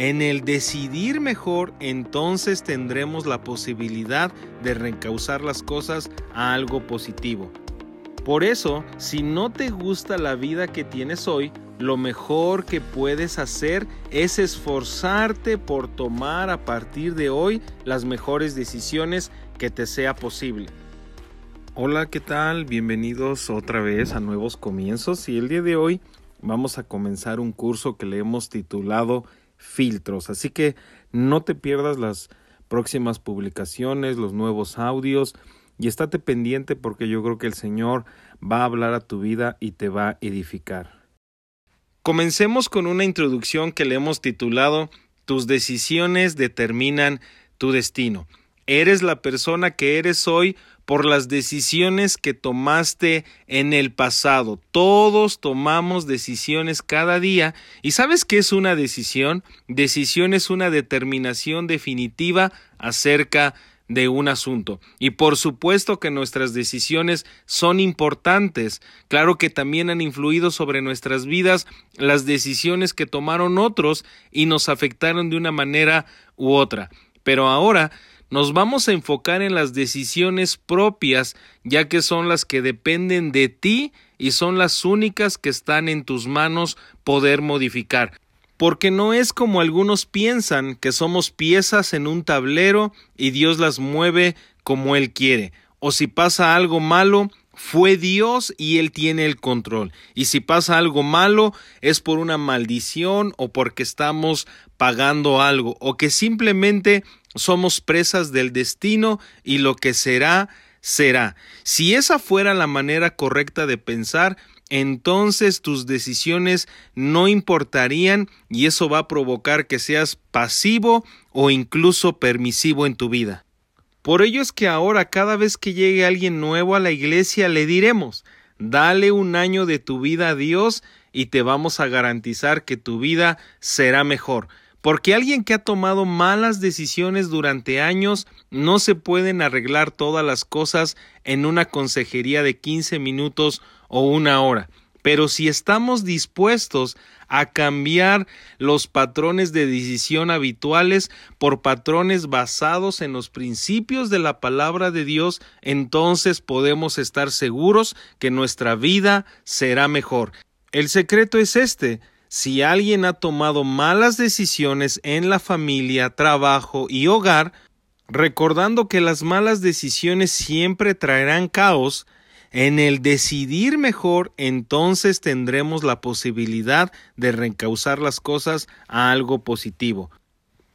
En el decidir mejor, entonces tendremos la posibilidad de reencauzar las cosas a algo positivo. Por eso, si no te gusta la vida que tienes hoy, lo mejor que puedes hacer es esforzarte por tomar a partir de hoy las mejores decisiones que te sea posible. Hola, ¿qué tal? Bienvenidos otra vez a Nuevos Comienzos y el día de hoy vamos a comenzar un curso que le hemos titulado Filtros. Así que no te pierdas las próximas publicaciones, los nuevos audios y estate pendiente porque yo creo que el Señor va a hablar a tu vida y te va a edificar. Comencemos con una introducción que le hemos titulado Tus decisiones determinan tu destino. Eres la persona que eres hoy por las decisiones que tomaste en el pasado. Todos tomamos decisiones cada día. ¿Y sabes qué es una decisión? Decisión es una determinación definitiva acerca de un asunto. Y por supuesto que nuestras decisiones son importantes. Claro que también han influido sobre nuestras vidas las decisiones que tomaron otros y nos afectaron de una manera u otra. Pero ahora nos vamos a enfocar en las decisiones propias, ya que son las que dependen de ti y son las únicas que están en tus manos poder modificar. Porque no es como algunos piensan que somos piezas en un tablero y Dios las mueve como Él quiere. O si pasa algo malo, fue Dios y Él tiene el control. Y si pasa algo malo, es por una maldición o porque estamos pagando algo o que simplemente somos presas del destino y lo que será, será. Si esa fuera la manera correcta de pensar, entonces tus decisiones no importarían y eso va a provocar que seas pasivo o incluso permisivo en tu vida. Por ello es que ahora cada vez que llegue alguien nuevo a la iglesia le diremos, dale un año de tu vida a Dios y te vamos a garantizar que tu vida será mejor. Porque alguien que ha tomado malas decisiones durante años no se pueden arreglar todas las cosas en una consejería de 15 minutos o una hora. Pero si estamos dispuestos a cambiar los patrones de decisión habituales por patrones basados en los principios de la palabra de Dios, entonces podemos estar seguros que nuestra vida será mejor. El secreto es este si alguien ha tomado malas decisiones en la familia, trabajo y hogar, recordando que las malas decisiones siempre traerán caos, en el decidir mejor, entonces tendremos la posibilidad de reencauzar las cosas a algo positivo.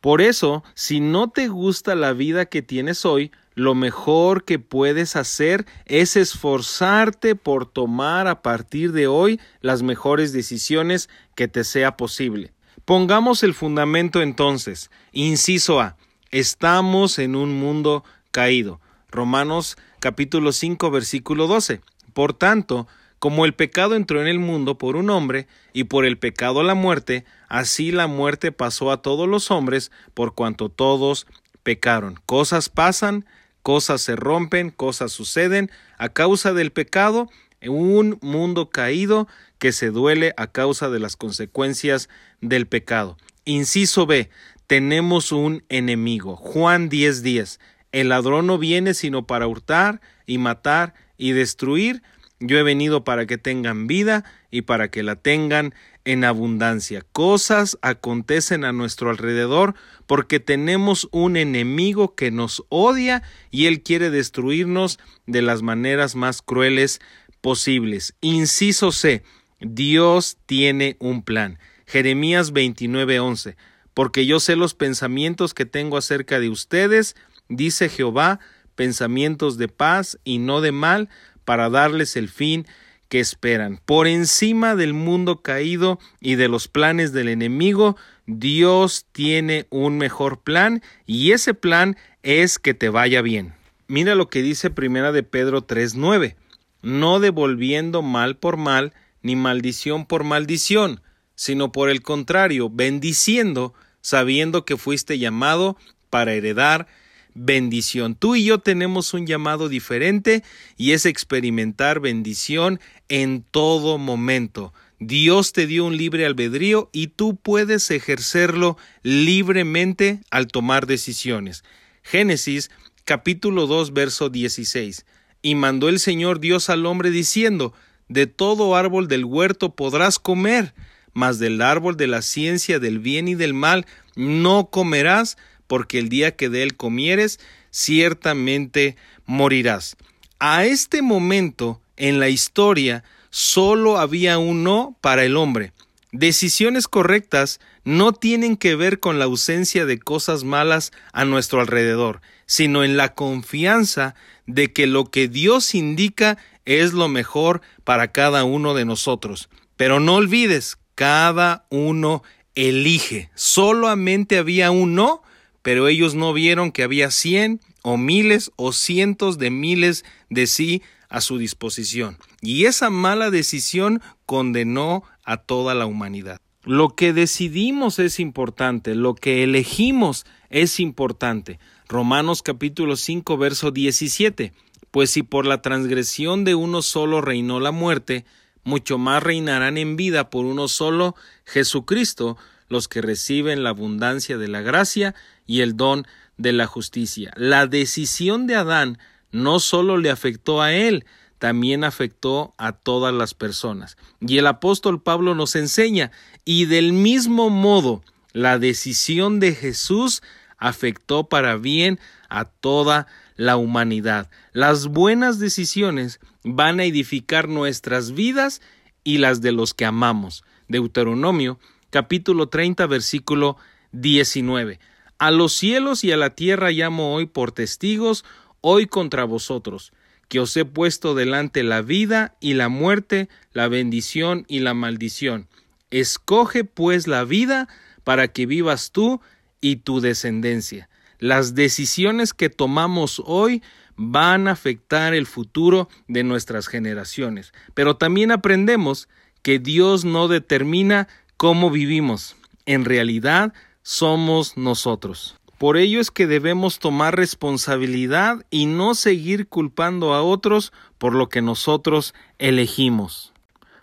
Por eso, si no te gusta la vida que tienes hoy, lo mejor que puedes hacer es esforzarte por tomar a partir de hoy las mejores decisiones que te sea posible. Pongamos el fundamento entonces. Inciso A. Estamos en un mundo caído. Romanos capítulo 5 versículo 12. Por tanto, como el pecado entró en el mundo por un hombre, y por el pecado la muerte, así la muerte pasó a todos los hombres, por cuanto todos pecaron. Cosas pasan, cosas se rompen, cosas suceden a causa del pecado, un mundo caído que se duele a causa de las consecuencias del pecado. Inciso B. Tenemos un enemigo. Juan 10:10. El ladrón no viene sino para hurtar y matar y destruir. Yo he venido para que tengan vida y para que la tengan en abundancia. Cosas acontecen a nuestro alrededor porque tenemos un enemigo que nos odia y él quiere destruirnos de las maneras más crueles posibles. Inciso C. Dios tiene un plan. Jeremías 29:11. Porque yo sé los pensamientos que tengo acerca de ustedes, dice Jehová, pensamientos de paz y no de mal, para darles el fin que esperan. Por encima del mundo caído y de los planes del enemigo, Dios tiene un mejor plan y ese plan es que te vaya bien. Mira lo que dice Primera de Pedro 3:9, no devolviendo mal por mal ni maldición por maldición, sino por el contrario, bendiciendo, sabiendo que fuiste llamado para heredar bendición. Tú y yo tenemos un llamado diferente y es experimentar bendición en todo momento. Dios te dio un libre albedrío y tú puedes ejercerlo libremente al tomar decisiones. Génesis capítulo 2 verso 16. Y mandó el Señor Dios al hombre diciendo, De todo árbol del huerto podrás comer, mas del árbol de la ciencia del bien y del mal no comerás, porque el día que de él comieres, ciertamente morirás. A este momento en la historia solo había un no para el hombre. Decisiones correctas no tienen que ver con la ausencia de cosas malas a nuestro alrededor, sino en la confianza de que lo que Dios indica es lo mejor para cada uno de nosotros. Pero no olvides, cada uno elige. Solamente había un no, pero ellos no vieron que había cien o miles o cientos de miles de sí a su disposición. Y esa mala decisión condenó a toda la humanidad. Lo que decidimos es importante, lo que elegimos es importante. Romanos capítulo 5 verso 17. Pues si por la transgresión de uno solo reinó la muerte, mucho más reinarán en vida por uno solo, Jesucristo, los que reciben la abundancia de la gracia y el don de la justicia. La decisión de Adán no solo le afectó a él, también afectó a todas las personas. Y el apóstol Pablo nos enseña, y del mismo modo, la decisión de Jesús afectó para bien a toda la humanidad. Las buenas decisiones van a edificar nuestras vidas y las de los que amamos. Deuteronomio capítulo 30 versículo 19. A los cielos y a la tierra llamo hoy por testigos, hoy contra vosotros que os he puesto delante la vida y la muerte, la bendición y la maldición. Escoge pues la vida para que vivas tú y tu descendencia. Las decisiones que tomamos hoy van a afectar el futuro de nuestras generaciones. Pero también aprendemos que Dios no determina cómo vivimos. En realidad somos nosotros. Por ello es que debemos tomar responsabilidad y no seguir culpando a otros por lo que nosotros elegimos.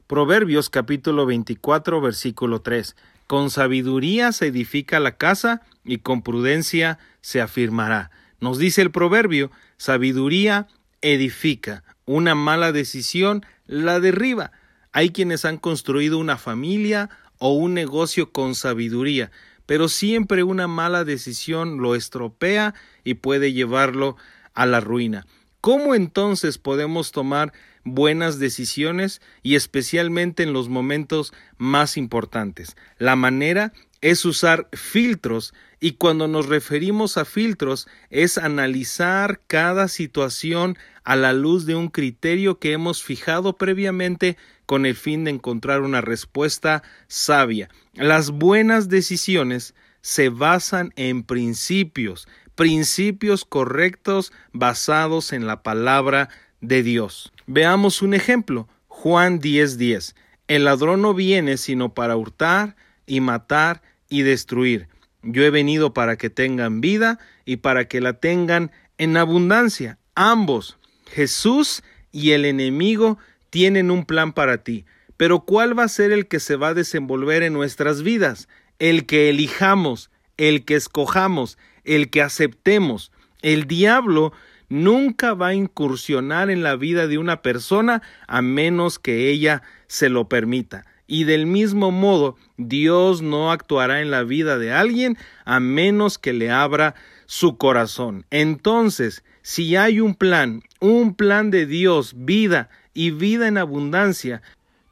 Proverbios capítulo 24 versículo 3. Con sabiduría se edifica la casa y con prudencia se afirmará. Nos dice el proverbio, sabiduría edifica, una mala decisión la derriba. Hay quienes han construido una familia o un negocio con sabiduría, pero siempre una mala decisión lo estropea y puede llevarlo a la ruina. ¿Cómo entonces podemos tomar buenas decisiones y especialmente en los momentos más importantes? La manera es usar filtros y cuando nos referimos a filtros es analizar cada situación a la luz de un criterio que hemos fijado previamente con el fin de encontrar una respuesta sabia. Las buenas decisiones se basan en principios, principios correctos basados en la palabra de Dios. Veamos un ejemplo. Juan 10:10. El ladrón no viene sino para hurtar y matar y destruir. Yo he venido para que tengan vida y para que la tengan en abundancia. Ambos, Jesús y el enemigo, tienen un plan para ti. Pero ¿cuál va a ser el que se va a desenvolver en nuestras vidas? El que elijamos, el que escojamos, el que aceptemos. El diablo nunca va a incursionar en la vida de una persona a menos que ella se lo permita. Y del mismo modo, Dios no actuará en la vida de alguien a menos que le abra su corazón. Entonces, si hay un plan, un plan de Dios, vida y vida en abundancia,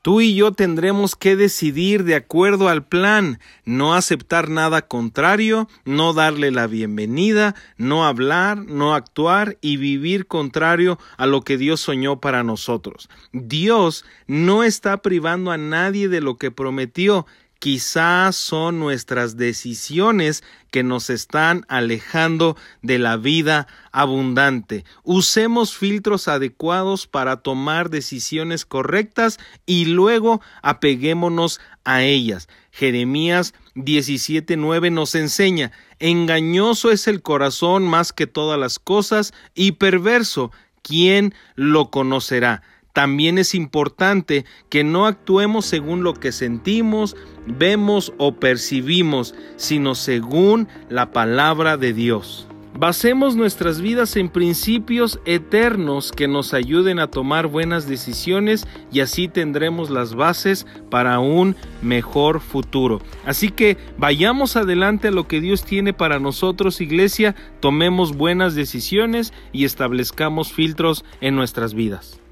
Tú y yo tendremos que decidir de acuerdo al plan, no aceptar nada contrario, no darle la bienvenida, no hablar, no actuar y vivir contrario a lo que Dios soñó para nosotros. Dios no está privando a nadie de lo que prometió, quizás son nuestras decisiones que nos están alejando de la vida abundante. Usemos filtros adecuados para tomar decisiones correctas y luego apeguémonos a ellas. Jeremías 17:9 nos enseña, engañoso es el corazón más que todas las cosas y perverso, ¿quién lo conocerá? También es importante que no actuemos según lo que sentimos, vemos o percibimos, sino según la palabra de Dios. Basemos nuestras vidas en principios eternos que nos ayuden a tomar buenas decisiones y así tendremos las bases para un mejor futuro. Así que vayamos adelante a lo que Dios tiene para nosotros, iglesia, tomemos buenas decisiones y establezcamos filtros en nuestras vidas.